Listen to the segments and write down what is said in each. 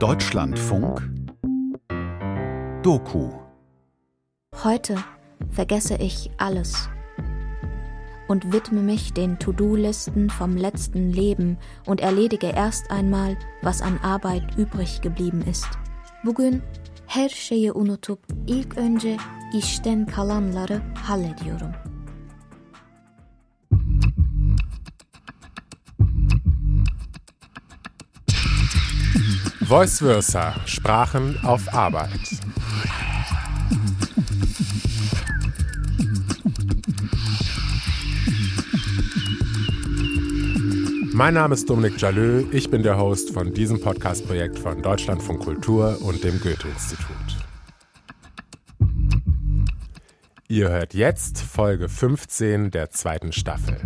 Deutschlandfunk Doku Heute vergesse ich alles und widme mich den To-Do-Listen vom letzten Leben und erledige erst einmal, was an Arbeit übrig geblieben ist. Bugün her şeyi unutup ilk önce işten kalanları hallediyorum. Voice Versa, Sprachen auf Arbeit. Mein Name ist Dominik Jalö, ich bin der Host von diesem Podcast-Projekt von Deutschlandfunk Kultur und dem Goethe-Institut. Ihr hört jetzt Folge 15 der zweiten Staffel.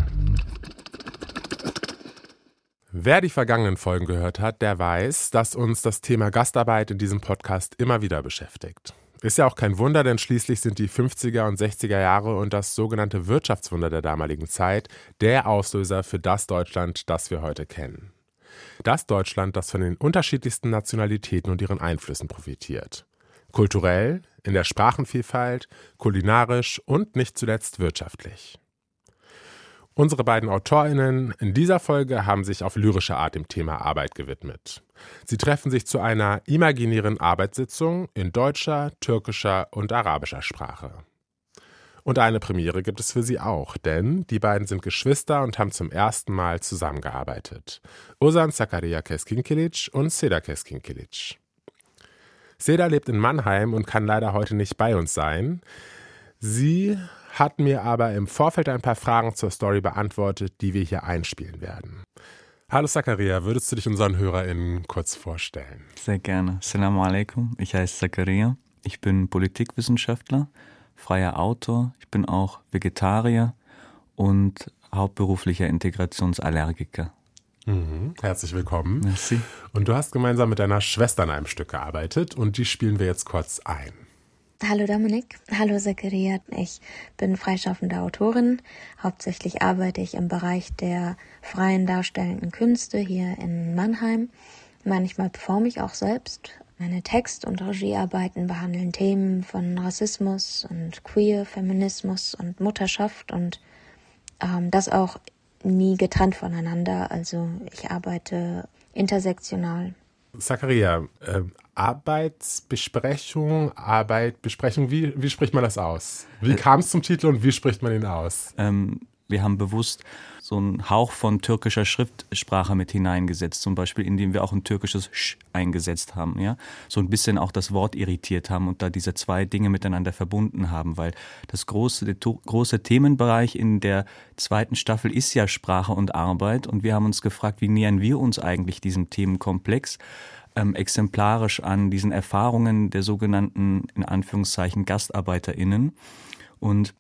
Wer die vergangenen Folgen gehört hat, der weiß, dass uns das Thema Gastarbeit in diesem Podcast immer wieder beschäftigt. Ist ja auch kein Wunder, denn schließlich sind die 50er und 60er Jahre und das sogenannte Wirtschaftswunder der damaligen Zeit der Auslöser für das Deutschland, das wir heute kennen. Das Deutschland, das von den unterschiedlichsten Nationalitäten und ihren Einflüssen profitiert. Kulturell, in der Sprachenvielfalt, kulinarisch und nicht zuletzt wirtschaftlich. Unsere beiden AutorInnen in dieser Folge haben sich auf lyrische Art dem Thema Arbeit gewidmet. Sie treffen sich zu einer imaginären Arbeitssitzung in deutscher, türkischer und arabischer Sprache. Und eine Premiere gibt es für sie auch, denn die beiden sind Geschwister und haben zum ersten Mal zusammengearbeitet. Ozan Zakaria Keskinkilic und Seda Keskinkilic. Seda lebt in Mannheim und kann leider heute nicht bei uns sein. Sie hat mir aber im Vorfeld ein paar Fragen zur Story beantwortet, die wir hier einspielen werden. Hallo Zakaria, würdest du dich unseren HörerInnen kurz vorstellen? Sehr gerne. Assalamu alaikum. Ich heiße Zakaria. Ich bin Politikwissenschaftler, freier Autor. Ich bin auch Vegetarier und hauptberuflicher Integrationsallergiker. Mhm. Herzlich willkommen. Merci. Und du hast gemeinsam mit deiner Schwester an einem Stück gearbeitet und die spielen wir jetzt kurz ein. Hallo Dominik, hallo Zakaria. Ich bin freischaffende Autorin. Hauptsächlich arbeite ich im Bereich der freien darstellenden Künste hier in Mannheim. Manchmal performe ich auch selbst. Meine Text- und Regiearbeiten behandeln Themen von Rassismus und Queer, Feminismus und Mutterschaft und ähm, das auch nie getrennt voneinander. Also ich arbeite intersektional. Zakaria, äh, Arbeitsbesprechung, Arbeitbesprechung, wie, wie spricht man das aus? Wie Äh, kam es zum Titel und wie spricht man ihn aus? Ähm, wir haben bewusst so einen Hauch von türkischer Schriftsprache mit hineingesetzt, zum Beispiel, indem wir auch ein türkisches Sch eingesetzt haben, ja, so ein bisschen auch das Wort irritiert haben und da diese zwei Dinge miteinander verbunden haben, weil das große, der große Themenbereich in der zweiten Staffel ist ja Sprache und Arbeit und wir haben uns gefragt, wie nähern wir uns eigentlich diesem Themenkomplex? ähm, exemplarisch an diesen Erfahrungen der sogenannten, in Anführungszeichen, GastarbeiterInnen. Und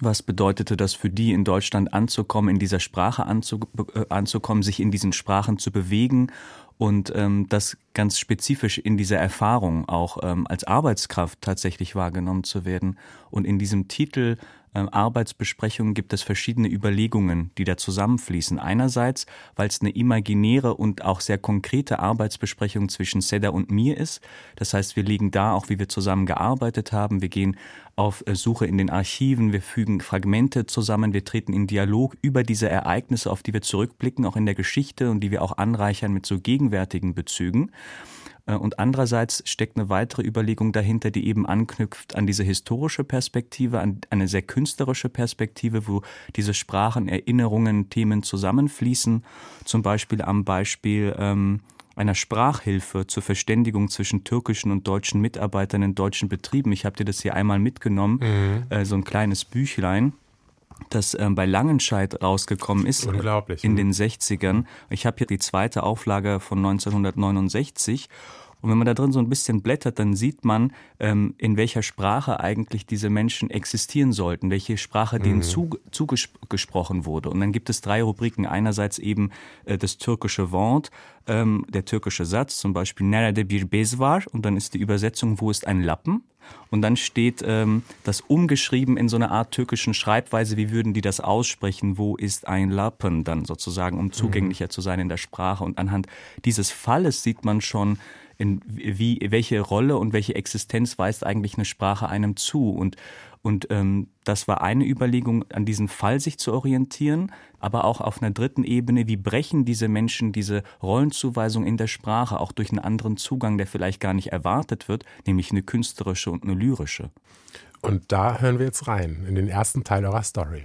was bedeutete das für die, in Deutschland anzukommen, in dieser Sprache anzu, äh, anzukommen, sich in diesen Sprachen zu bewegen und ähm, das ganz spezifisch in dieser Erfahrung auch ähm, als Arbeitskraft tatsächlich wahrgenommen zu werden. Und in diesem Titel Arbeitsbesprechungen gibt es verschiedene Überlegungen, die da zusammenfließen. Einerseits, weil es eine imaginäre und auch sehr konkrete Arbeitsbesprechung zwischen Seda und mir ist. Das heißt, wir legen da auch, wie wir zusammen gearbeitet haben. Wir gehen auf äh, Suche in den Archiven, wir fügen Fragmente zusammen, wir treten in Dialog über diese Ereignisse, auf die wir zurückblicken, auch in der Geschichte und die wir auch anreichern mit so gegenwärtigen Bezügen. Äh, Und andererseits steckt eine weitere Überlegung dahinter, die eben anknüpft an diese historische Perspektive, an eine sehr künstlerische Perspektive, wo diese Sprachen, Erinnerungen, Themen zusammenfließen. Zum Beispiel am Beispiel ähm, einer Sprachhilfe zur Verständigung zwischen türkischen und deutschen Mitarbeitern in deutschen Betrieben. Ich habe dir das hier einmal mitgenommen, äh, so ein kleines Büchlein das ähm, bei Langenscheid rausgekommen ist Unglaublich, in mhm. den 60ern. Ich habe hier die zweite Auflage von 1969 und wenn man da drin so ein bisschen blättert, dann sieht man, ähm, in welcher Sprache eigentlich diese Menschen existieren sollten, welche Sprache denen zu, zugesprochen wurde. Und dann gibt es drei Rubriken. Einerseits eben äh, das türkische Wort, ähm, der türkische Satz, zum Beispiel Nerede bir bez var und dann ist die Übersetzung, wo ist ein Lappen? Und dann steht ähm, das umgeschrieben in so einer Art türkischen Schreibweise, wie würden die das aussprechen, wo ist ein Lappen dann sozusagen, um zugänglicher zu sein in der Sprache. Und anhand dieses Falles sieht man schon, in wie, welche Rolle und welche Existenz weist eigentlich eine Sprache einem zu. Und, und ähm, das war eine Überlegung, an diesem Fall sich zu orientieren, aber auch auf einer dritten Ebene, wie brechen diese Menschen diese Rollenzuweisung in der Sprache auch durch einen anderen Zugang, der vielleicht gar nicht erwartet wird, nämlich eine künstlerische und eine lyrische. Und da hören wir jetzt rein, in den ersten Teil eurer Story.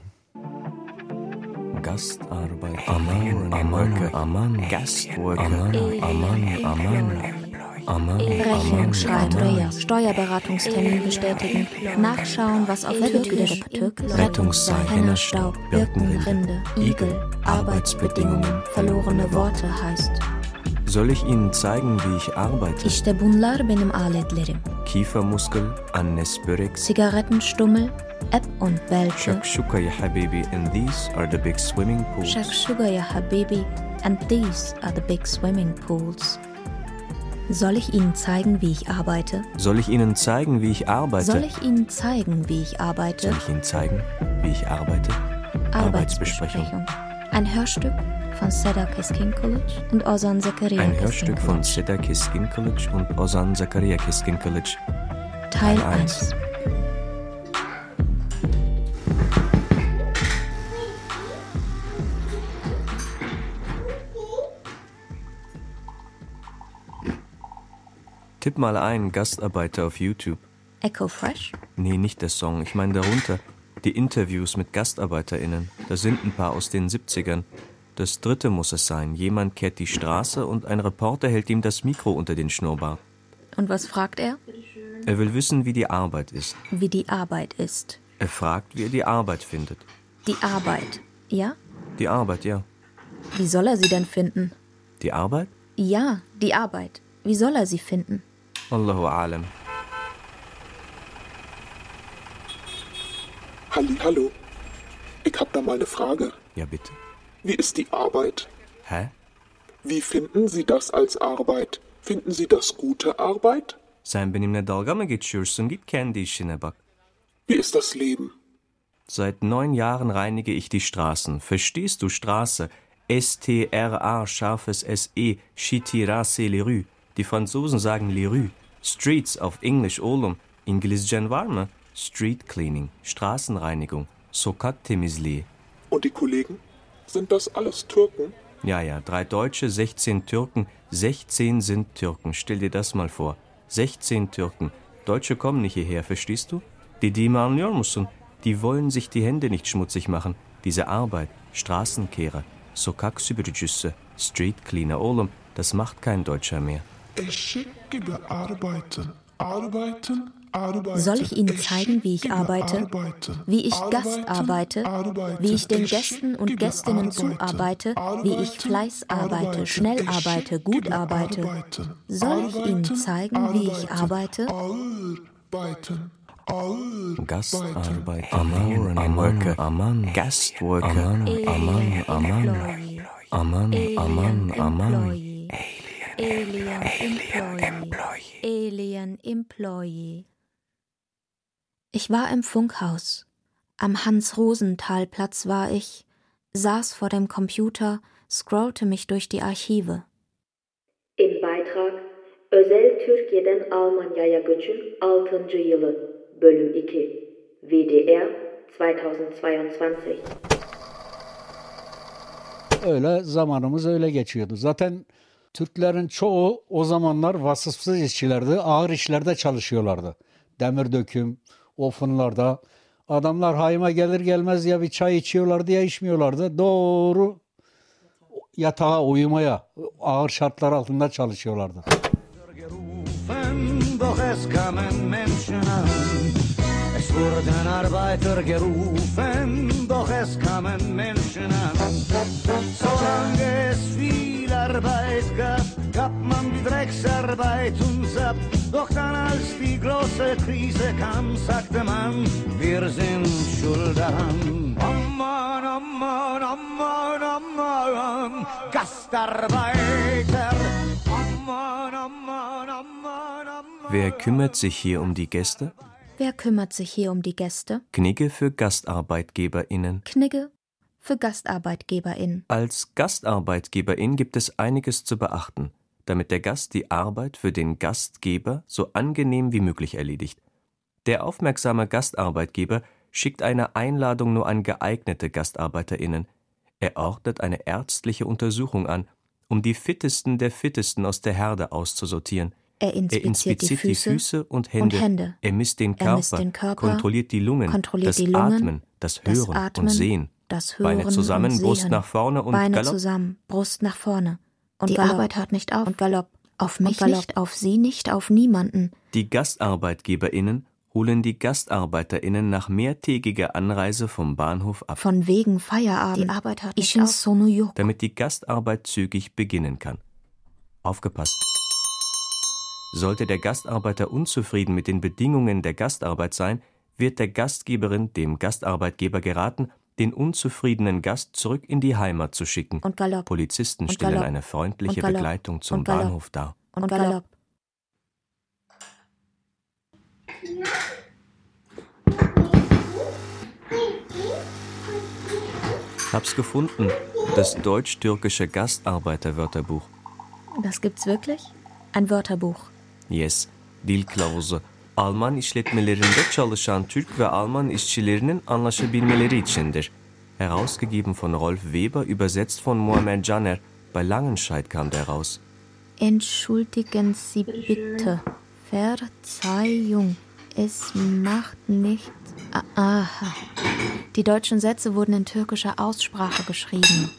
Gastarbeit, Aman, Aman, Aman, Gastworker, Aman, Aman. Rechnung schreiben, Steuerberatungstermin bestätigen, nachschauen, was auf der Tür der Türk Rettungsseil, Staub, Birken, Rinde, Igel, Arbeitsbedingungen, verlorene Worte heißt. Soll ich Ihnen zeigen, wie ich arbeite? İşte bunlar benim aletlerim. Kiefermuskel, Annes börek, Zigarettenstummel, App und Belte, Shakshuka ya habibi, and these are the big swimming pools. Shakshuga ya Habibi, and these are the big swimming pools. Soll ich Ihnen zeigen, wie ich arbeite? Soll ich Ihnen zeigen, wie ich arbeite? Soll ich Ihnen zeigen, wie ich arbeite? Soll ich Ihnen zeigen, wie ich arbeite? Arbeitsbesprechung. Ein Hörstück von Seda Keskin College und Ozan Zakaria Ein Hörstück von College. Seda Keskin College und Ozan Zakaria Keskin College. Teil Teil 1. Tipp mal ein, Gastarbeiter auf YouTube. Echo Fresh? Nee, nicht der Song, ich meine darunter. Die Interviews mit GastarbeiterInnen. Da sind ein paar aus den 70ern. Das dritte muss es sein. Jemand kehrt die Straße und ein Reporter hält ihm das Mikro unter den Schnurrbart. Und was fragt er? Er will wissen, wie die Arbeit ist. Wie die Arbeit ist. Er fragt, wie er die Arbeit findet. Die Arbeit. Ja? Die Arbeit, ja. Wie soll er sie denn finden? Die Arbeit? Ja, die Arbeit. Wie soll er sie finden? Allahu alam. Halli, hallo. Ich hab da mal eine Frage. Ja, bitte. Wie ist die Arbeit? Hä? Wie finden Sie das als Arbeit? Finden Sie das gute Arbeit? Sen benimle dalga mı geçiyorsun? Git kendi işine bak. Wie ist das Leben? Seit neun Jahren reinige ich die Straßen. Verstehst du Straße? S-T-R-A, scharfes S-E, Shitirase les rues. Die Franzosen sagen les rues. Streets auf Englisch oğlum. İngilizcen var mı? Street cleaning, Straßenreinigung, sokak temizliği. Und die Kollegen? Sind das alles Türken? Ja, ja, drei Deutsche, 16 Türken. 16 sind Türken. Stell dir das mal vor. 16 Türken. Deutsche kommen nicht hierher, verstehst du? Dediğimi anlıyor musun? Die wollen sich die Hände nicht schmutzig machen. Diese Arbeit, Straßenkehrer, sokak süpürücüsü, Street Cleaner, oğlum, das macht kein Deutscher mehr. Eşek gibi arbeiten. Arbeiten, arbeiten. Soll ich Ihnen zeigen, wie ich arbeite? arbeiten. Wie ich Gast arbeite? arbeiten. Wie ich den Eşek Gästen und Gästinnen arbeiten. zuarbeite? Wie ich Fleiß arbeite, schnell arbeite, gut arbeite? Soll ich Ihnen Arbeiten, zeigen, wie ich arbeite? Gastarbeiter, Aman, Aman, Aman, Gastworker, Aman, Aman, Aman, Aman, Aman, Aman. Alien Employee. Alien Employee. Ich war im Funkhaus. Am Hans-Rosenthal-Platz war ich, saß vor dem Computer, scrollte mich durch die Archive. Im Beitrag Özel Türkiye'den Almanya'ya göçün 6. yılı Bölüm 2 VDR 2022 Öyle zamanımız öyle geçiyordu. Zaten Türklerin çoğu o zamanlar vasıfsız işçilerdi. Ağır işlerde çalışıyorlardı. Demir döküm, ofunlarda. Adamlar hayma gelir gelmez ya bir çay içiyorlardı ya içmiyorlardı. Doğru yatağa uyumaya ağır şartlar altında çalışıyorlardı. Es wurden Arbeiter gerufen, doch es kamen Menschen an. Solange es viel Arbeit gab, gab man die Drecksarbeit uns ab. Doch dann als die große Krise kam, sagte man, wir sind schuld daran. Amman, Amman, Amman, Amman, Gastarbeiter. Wer kümmert sich hier um die Gäste? Wer kümmert sich hier um die Gäste? Knigge für GastarbeitgeberInnen. Knigge für GastarbeitgeberInnen. Als Gastarbeitgeberin gibt es einiges zu beachten. damit der Gast die Arbeit für den Gastgeber so angenehm wie möglich erledigt. Der aufmerksame Gastarbeitgeber schickt eine Einladung nur an geeignete GastarbeiterInnen. Er ordnet eine ärztliche Untersuchung an, um die Fittesten der Fittesten aus der Herde auszusortieren. Er inspiziert, Er inspiziert die, Füße und Hände. und Hände. Er misst den Er Körper, misst den Körper, kontrolliert die Lungen, kontrolliert das die Lungen, Atmen, das das Hören Atmen, und Sehen. das Hören Beine zusammen, und Brust Sehen. nach vorne und Beine Galopp. zusammen, Brust nach vorne. Und die Galopp. Arbeit hört nicht auf. Und Galopp. Auf mich Galopp. nicht, auf sie nicht, auf niemanden. Die GastarbeitgeberInnen holen die GastarbeiterInnen nach mehrtägiger Anreise vom Bahnhof ab, Von wegen Feierabend. Die Arbeit hört nicht auf. damit die Gastarbeit zügig beginnen kann. Aufgepasst! Sollte der Gastarbeiter unzufrieden mit den Bedingungen der Gastarbeit sein, wird der Gastgeberin dem Gastarbeitgeber geraten, den unzufriedenen Gast zurück in die Heimat zu schicken. Und Galopp. Polizisten Und stellen Galopp. eine freundliche. Begleitung zum. Bahnhof dar. Und Galopp. Hab's gefunden, das deutsch-türkische Gastarbeiterwörterbuch. Das gibt's wirklich? Ein Wörterbuch. Yes, dil kılavuzu. Alman işletmelerinde çalışan Türk ve Alman işçilerinin anlaşabilmeleri içindir. Herausgegeben von Rolf Weber, übersetzt von Muammer Caner. Bei Langenscheid kam der raus. Entschuldigen Sie bitte. Verzeihung. Es macht nicht. Ah, Aha. Die deutschen Sätze wurden in türkischer Aussprache geschrieben.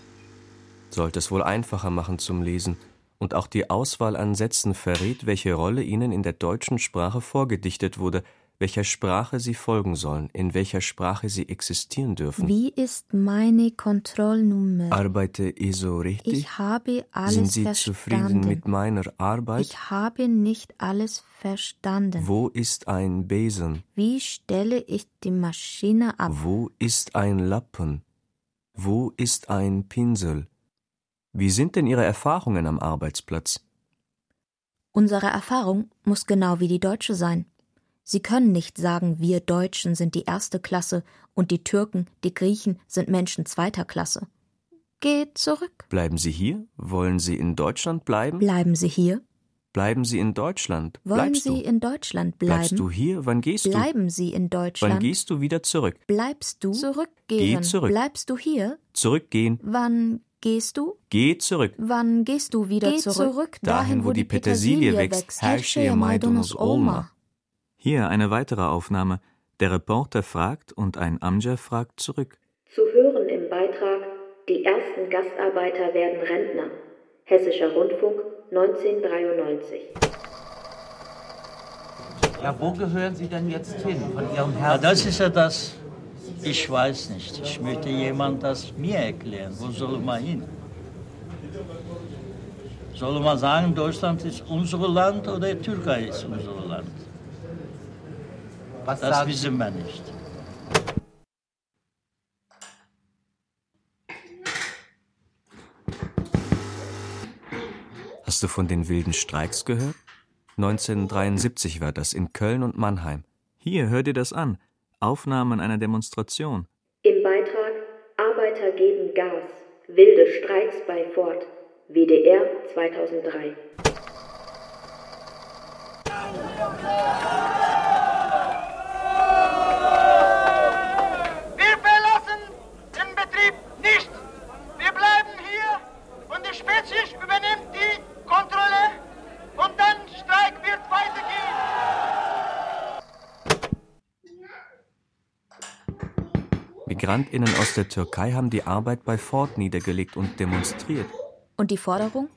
Sollte es wohl einfacher machen zum Lesen. Und auch die Auswahl an Sätzen verrät, welche Rolle ihnen in der deutschen Sprache vorgedichtet wurde, welcher Sprache sie folgen sollen, in welcher Sprache sie existieren dürfen. Wie ist meine Kontrollnummer? Arbeite ich so richtig? Ich habe alles Sind Sie verstanden. zufrieden mit meiner Arbeit? Ich habe nicht alles verstanden. Wo ist ein Besen? Wie stelle ich die Maschine ab? Wo ist ein Lappen? Wo ist ein Pinsel? Wie sind denn Ihre Erfahrungen am Arbeitsplatz? Unsere Erfahrung muss genau wie die deutsche sein. Sie können nicht sagen, wir Deutschen sind die erste Klasse und die Türken, die Griechen sind Menschen zweiter Klasse. Geht zurück. Bleiben Sie hier? Wollen Sie in Deutschland bleiben? Bleiben Sie hier? Bleiben Sie in Deutschland? Wollen Bleibst Sie du? in Deutschland bleiben? Bleibst du hier? Wann gehst du? Bleiben Sie in Deutschland? Wann gehst du wieder zurück? Bleibst du? Zurückgehen. Geh zurück. Bleibst du hier? Zurückgehen. Wann gehst du? Geh zurück. Wann gehst du wieder Geh zurück? zurück, dahin, wo die Petersilie wächst. Her şeye maydanoz olma. Hier eine weitere Aufnahme. Der Reporter fragt und ein Amjer fragt zurück. Zu hören im Beitrag Die ersten Gastarbeiter werden Rentner. Hessischer Rundfunk 1993. Ja, wo gehören Sie denn jetzt hin von Ihrem Ja, Herzen? das ist ja das. Ich weiß nicht. Ich möchte jemand das mir erklären. Wo soll man hin? Soll man sagen, Deutschland ist unser Land oder Türkei ist unser Land? Was Das sagen wissen wir nicht. Hast du von den wilden Streiks gehört? 1973 war das in Köln und Mannheim. Hier, hör dir das an. Aufnahmen einer Demonstration. Im Beitrag Arbeiter geben Gas. Wilde Streiks bei Ford. WDR 2003. Wir verlassen den Betrieb nicht. Wir bleiben hier und die Spezies übernimmt die Kontrolle und dann Streik wird weitergehen. MigrantInnen aus der Türkei haben die Arbeit bei Ford niedergelegt und demonstriert. Und die Forderung?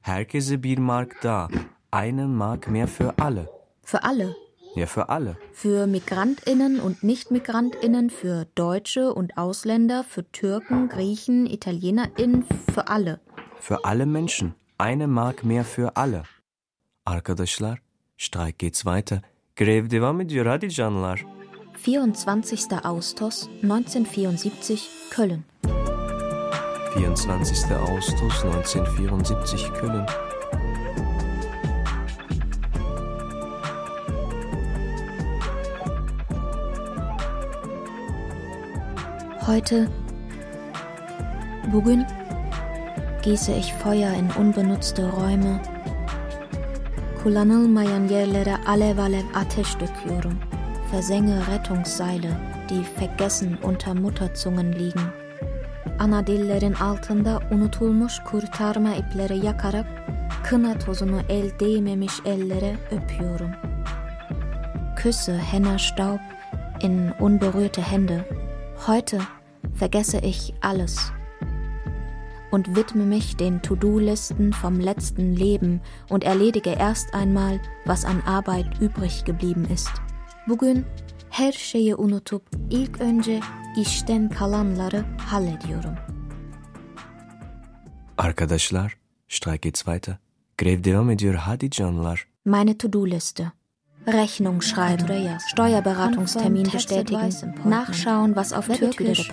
Herkese bir mark da. Eine Mark mehr für alle. Für alle. Ja, für alle. Für MigrantInnen und Nicht-MigrantInnen, für Deutsche und Ausländer, für Türken, Griechen, ItalienerInnen, für alle. Für alle Menschen. Eine Mark mehr für alle. Arkadaşlar, Streik geht's weiter. Grev devam ediyor hadi canlar. 24. Austos 1974 Köln. 24. August 1974 Köln. Heute, bugün, gieße ich Feuer in unbenutzte Räume, kullanılmayan yerlere alev alev ateş döküyorum. Versenge Rettungsseile, die vergessen unter Mutterzungen liegen. Ana dillerin altında unutulmuş kurtarma ipleri yakarak kına tozunu el değmemiş ellere öpüyorum. Küsse Henner Staub in unberührte Hände. Heute vergesse ich alles und widme mich den To-Do-Listen vom letzten Leben und erledige erst einmal, was an Arbeit übrig geblieben ist. Bugün her şeyi unutup ilk önce işten kalanları hallediyorum. Arkadaşlar, Streik geht's weiter. Grev devam ediyor hadi canlar. Meine To-Do-Liste. Rechnung schreiben, Steuerberatungstermin bestätigen, nachschauen, was auf Türkisch,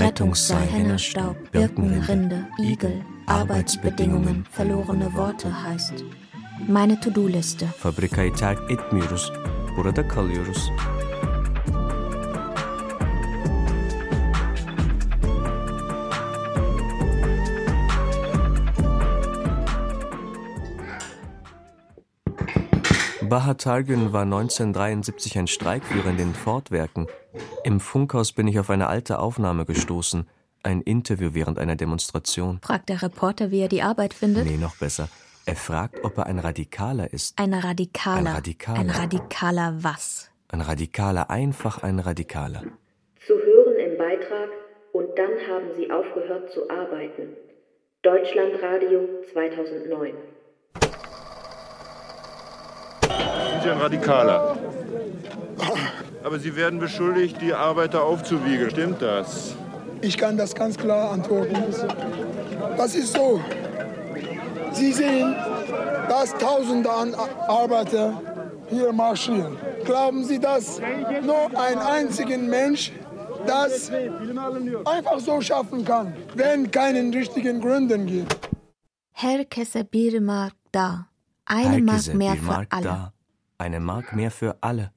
Rettungsseil, Hennerstaub, Birkenrinde, Igel, Arbeitsbedingungen, verlorene Worte heißt. Meine To-Do-Liste. Fabrikayı terk etmiyoruz. Burada kalıyoruz. Baha Targün war 1973 ein Streikführer in den Ford-Werken. Im Funkhaus bin ich auf eine alte Aufnahme gestoßen. Ein Interview während einer Demonstration. Fragt der Reporter, wie er die Arbeit findet? Nee, noch besser. Er fragt, ob er ein Radikaler ist. Ein Radikaler. Ein Radikaler. Ein Radikaler was? Ein Radikaler, einfach ein Radikaler. Zu hören im Beitrag Und dann haben sie aufgehört zu arbeiten. Deutschlandradio 2009. sind Sie ein Radikaler. Aber Sie werden beschuldigt, die Arbeiter aufzuwiegeln. Stimmt das? Ich kann das ganz klar antworten. Das ist so. Sie sehen, dass Tausende an Arbeiter hier marschieren. Glauben Sie, dass nur ein einziger Mensch das einfach so schaffen kann, wenn keinen richtigen Gründen gibt? Herkese bir mark da. Eine Mark mehr für Mark alle. da. Eine Mark mehr für alle.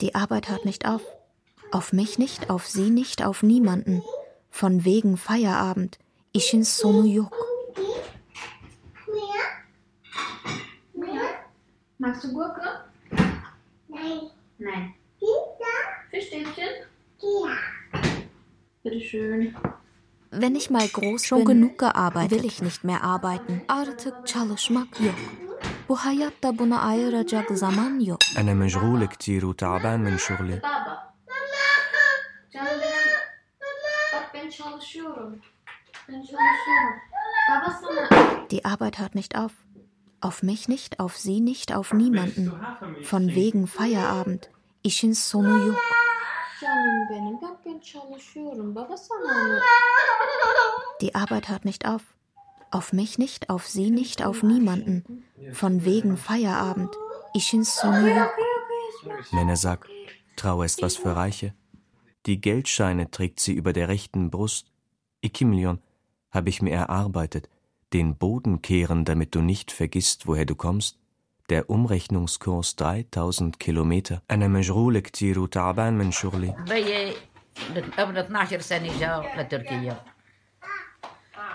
Die Arbeit hört nicht auf. Auf mich nicht, auf sie nicht, auf niemanden. Von wegen Feierabend. İşin sonu yok. Magst du Gurke? Nein. Nein. Fischstäbchen? Ja. Bitteschön. Wenn ich mal groß Schon bin, genug gearbeitet. will ich nicht mehr arbeiten. Artık çalışmak yok. Bu hayatta buna ayıracak zaman yok. أنا مشغول كتير وتعبان من شغلي. Baba. Canım benim. Bak ben çalışıyorum. Ben çalışıyorum. Baba sana. Die Arbeit hört nicht auf. Auf mich nicht, auf sie nicht, auf niemanden. Von wegen Feierabend. İşin sonu yok. Canım benim. Bak ben çalışıyorum. Baba sana mı? Die Arbeit hört nicht auf. Auf mich nicht, auf sie nicht, auf niemanden. Von wegen Feierabend. İşin sonu yok. Nenne sagt, Trauer ist was für Reiche. Die Geldscheine trägt sie über der rechten Brust. Iki Million habe ich mir erarbeitet Den Boden kehren, damit du nicht vergisst, woher du kommst. Der Umrechnungskurs 3000 Kilometer. أنا مشغول كتير وتعبان من شغلي. بيي قبل 12 سنة جاء لتركيا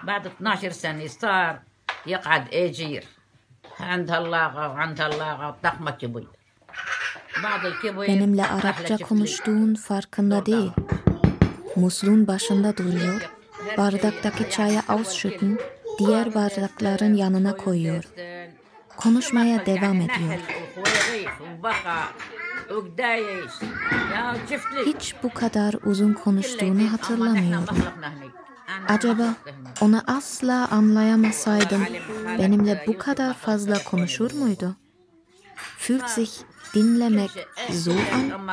بعد 12 سنة صار يقعد أجير عند هاللاغة وعند هاللاغة ضخمة كبير بعد الكبير Benimle راح Arapça لجفلي. konuştuğun farkında değil. Musluğun başında duruyor, bardaktaki çayı ausschütten, diğer bardakların yanına koyuyor. Konuşmaya devam ediyor. Hiç bu kadar uzun konuştuğunu hatırlamıyorum. Acaba ona asla anlayamasaydım benimle bu kadar fazla konuşur muydu? Fühlt sich dinlemek so an?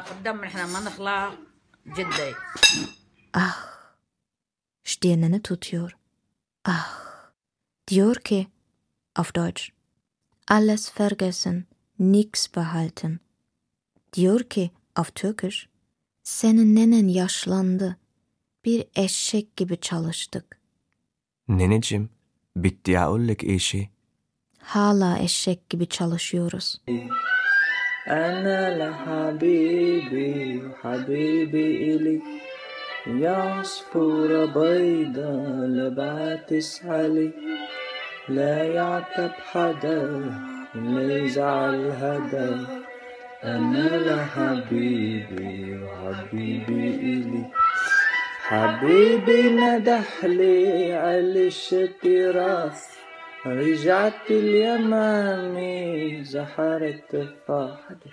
Ah, stirnini tutuyor. Ah diyor ki, auf Deutsch, alles vergessen, nix behalten. Diyor ki, auf Türkisch, senin nenen yaşlandı, bir eşek gibi çalıştık. Neneciğim, بدي أقول لك إيه شيء. Hala eşek gibi çalışıyoruz. أنا لحبيبي حبيبي إلي يا عصفورة بيضة لا بعتس علي لا يعتب حدا اللي يزعل هدايا أنا لحبيبي وحبيبي إلي. حبيبي ندح لي على الشتراس رجعت اليمامي زحرت تفاحتي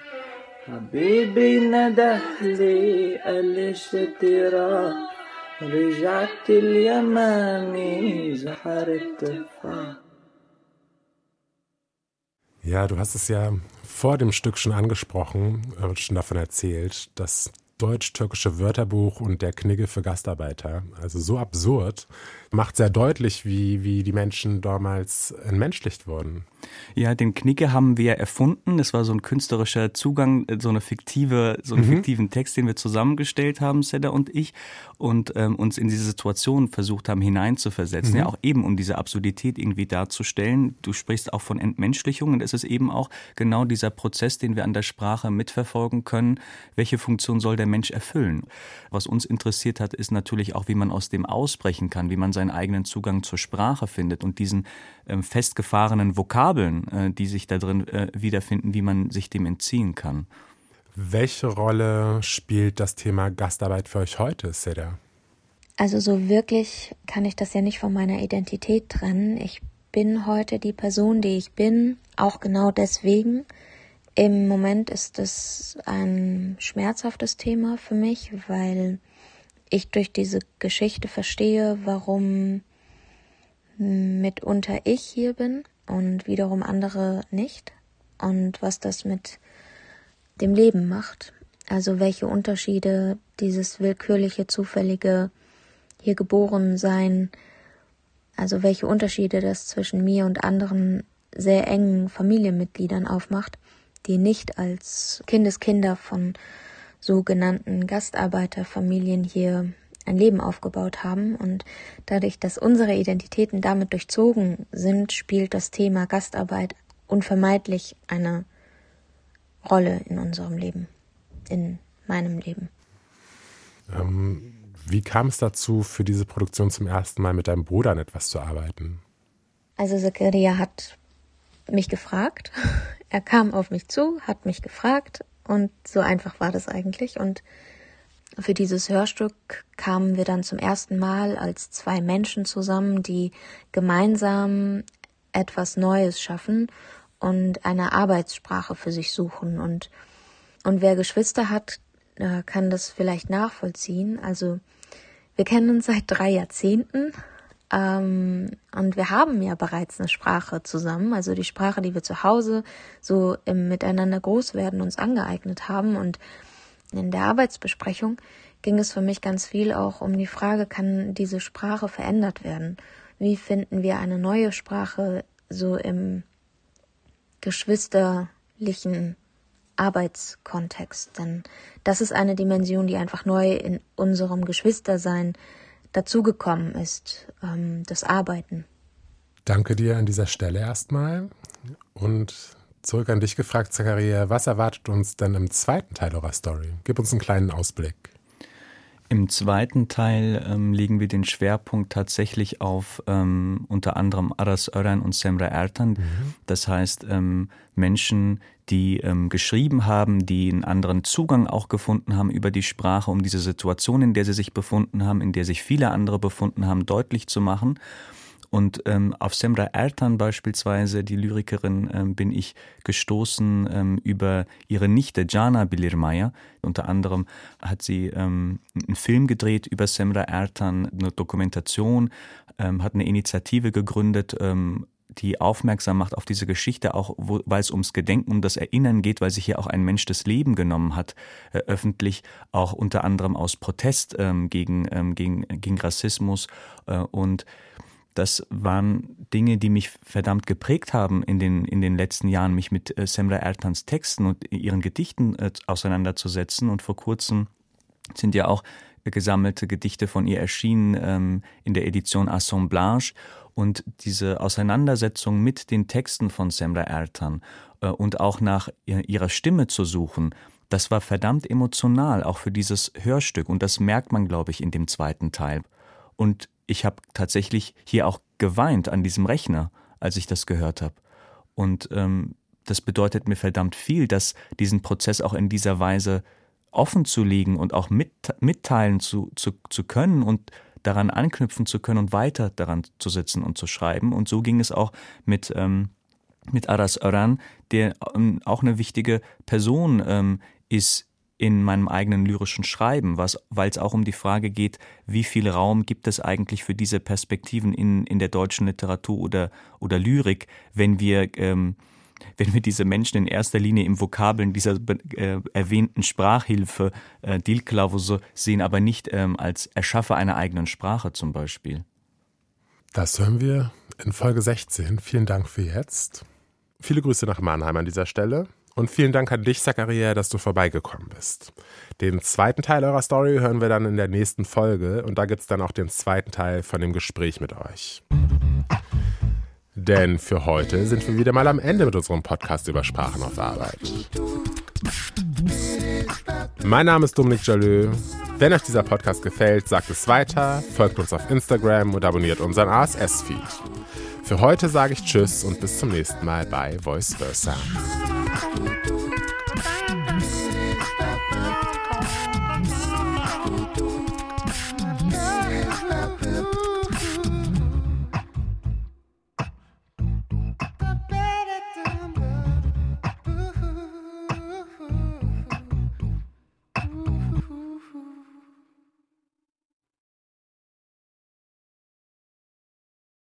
حبيبي ندح لي على الشتراس رجعت اليمامي زحرت تفاحتي Ja, du hast es ja vor dem Stück schon angesprochen, äh, schon davon erzählt, dass deutsch-türkische Wörterbuch und der Knigge für Gastarbeiter. Also so absurd. Macht sehr deutlich, wie, wie die Menschen damals entmenschlicht wurden. Ja, den Knigge haben wir erfunden. Das war so ein künstlerischer Zugang, so eine fiktive, so einen mhm. fiktiven Text, den wir zusammengestellt haben, Sedda und ich, und ähm, uns in diese Situation versucht haben hineinzuversetzen. Mhm. Ja, auch eben um diese Absurdität irgendwie darzustellen. Du sprichst auch von Entmenschlichung und es ist eben auch genau dieser Prozess, den wir an der Sprache mitverfolgen können. Welche Funktion soll der Mensch erfüllen? Was uns interessiert hat, ist natürlich auch, wie man aus dem ausbrechen kann, wie man seinen eigenen Zugang zur Sprache findet und diesen ähm, festgefahrenen Vokabeln, äh, die sich da drin äh, wiederfinden, wie man sich dem entziehen kann. Welche Rolle spielt das Thema Gastarbeit für euch heute, Seda? Also so wirklich kann ich das ja nicht von meiner Identität trennen. Ich bin heute die Person, die ich bin, auch genau deswegen. Im Moment ist es ein schmerzhaftes Thema für mich, weil ich durch diese Geschichte verstehe, warum mitunter ich hier bin und wiederum andere nicht und was das mit dem Leben macht. Also welche Unterschiede dieses willkürliche, zufällige hier geboren sein, also welche Unterschiede das zwischen mir und anderen sehr engen Familienmitgliedern aufmacht, die nicht als Kindeskinder von sogenannten Gastarbeiterfamilien hier ein Leben aufgebaut haben. Und dadurch, dass unsere Identitäten damit durchzogen sind, spielt das Thema Gastarbeit unvermeidlich eine Rolle in unserem Leben, in meinem Leben. Ähm, wie kam es dazu, für diese Produktion zum ersten Mal mit deinem Bruder an etwas zu arbeiten? Also Zakaria hat mich gefragt. Er kam auf mich zu, hat mich gefragt und so einfach war das eigentlich. Und für dieses Hörstück kamen wir dann zum ersten Mal als zwei Menschen zusammen, die gemeinsam etwas Neues schaffen und eine Arbeitssprache für sich suchen. Und, und wer Geschwister hat, äh, kann das vielleicht nachvollziehen. Also wir kennen uns seit drei Jahrzehnten ähm, und wir haben ja bereits eine Sprache zusammen, also die Sprache, die wir zu Hause so im Miteinander Großwerden uns angeeignet haben. Und in der Arbeitsbesprechung ging es für mich ganz viel auch um die Frage, kann diese Sprache verändert werden? Wie finden wir eine neue Sprache so im geschwisterlichen Arbeitskontext? Denn das ist eine Dimension, die einfach neu in unserem Geschwistersein dazugekommen ist, ähm, das Arbeiten. Danke dir an dieser Stelle erstmal. Und zurück an dich gefragt, Zakaria, was erwartet uns denn im zweiten Teil eurer Story? Gib uns einen kleinen Ausblick. Im zweiten Teil ähm, legen wir den Schwerpunkt tatsächlich auf ähm, unter anderem Aras Öran und Semra Ertan. Mhm. Das heißt, ähm, Menschen, die ähm, geschrieben haben, die einen anderen Zugang auch gefunden haben über die Sprache, um diese Situation, in der sie sich befunden haben, in der sich viele andere befunden haben, deutlich zu machen. Und ähm, auf Semra Ertan beispielsweise, die Lyrikerin, ähm, bin ich gestoßen ähm, über ihre Nichte Jana Bilirmaya. Unter anderem hat sie ähm, einen Film gedreht über Semra Ertan, eine Dokumentation, ähm, hat eine Initiative gegründet, ähm, die aufmerksam macht auf diese Geschichte, auch wo, weil es ums Gedenken, um das Erinnern geht, weil sich hier auch ein Mensch das Leben genommen hat, äh, öffentlich, auch unter anderem aus Protest ähm, gegen, ähm, gegen, gegen Rassismus. Äh, und das waren Dinge, die mich verdammt geprägt haben in den, in den letzten Jahren, mich mit äh, Semra Ertans Texten und ihren Gedichten äh, auseinanderzusetzen. Und vor kurzem sind ja auch gesammelte Gedichte von ihr erschienen ähm, in der Edition Assemblage. Und diese Auseinandersetzung mit den Texten von Semra Ertan äh, und auch nach ihrer Stimme zu suchen, das war verdammt emotional, auch für dieses Hörstück. Und das merkt man, glaube ich, in dem zweiten Teil. Und ich habe tatsächlich hier auch geweint an diesem Rechner, als ich das gehört habe. Und ähm, das bedeutet mir verdammt viel, dass diesen Prozess auch in dieser Weise offen zu legen und auch mit, mitteilen zu, zu, zu können und daran anknüpfen zu können und weiter daran zu sitzen und zu schreiben. Und so ging es auch mit, ähm, mit Aras Öran, der ähm, auch eine wichtige Person ähm, ist in meinem eigenen lyrischen Schreiben, weil es auch um die Frage geht, wie viel Raum gibt es eigentlich für diese Perspektiven in, in der deutschen Literatur oder, oder Lyrik, wenn wir ähm, wenn wir diese Menschen in erster Linie im Vokabeln dieser äh, erwähnten Sprachhilfe äh, Dilklause sehen, aber nicht ähm, als Erschaffer einer eigenen Sprache zum Beispiel. Das hören wir in Folge 16. Vielen Dank für jetzt. Viele Grüße nach Mannheim an dieser Stelle. Und vielen Dank an dich, Zachariah, dass du vorbeigekommen bist. Den zweiten Teil eurer Story hören wir dann in der nächsten Folge und da gibt es dann auch den zweiten Teil von dem Gespräch mit euch. Denn für heute sind wir wieder mal am Ende mit unserem Podcast über Sprachen auf Arbeit. Mein Name ist Dominik Jalö. Wenn euch dieser Podcast gefällt, sagt es weiter, folgt uns auf Instagram und abonniert unseren ASS-Feed. Für heute sage ich Tschüss und bis zum nächsten Mal bei Voice Versa.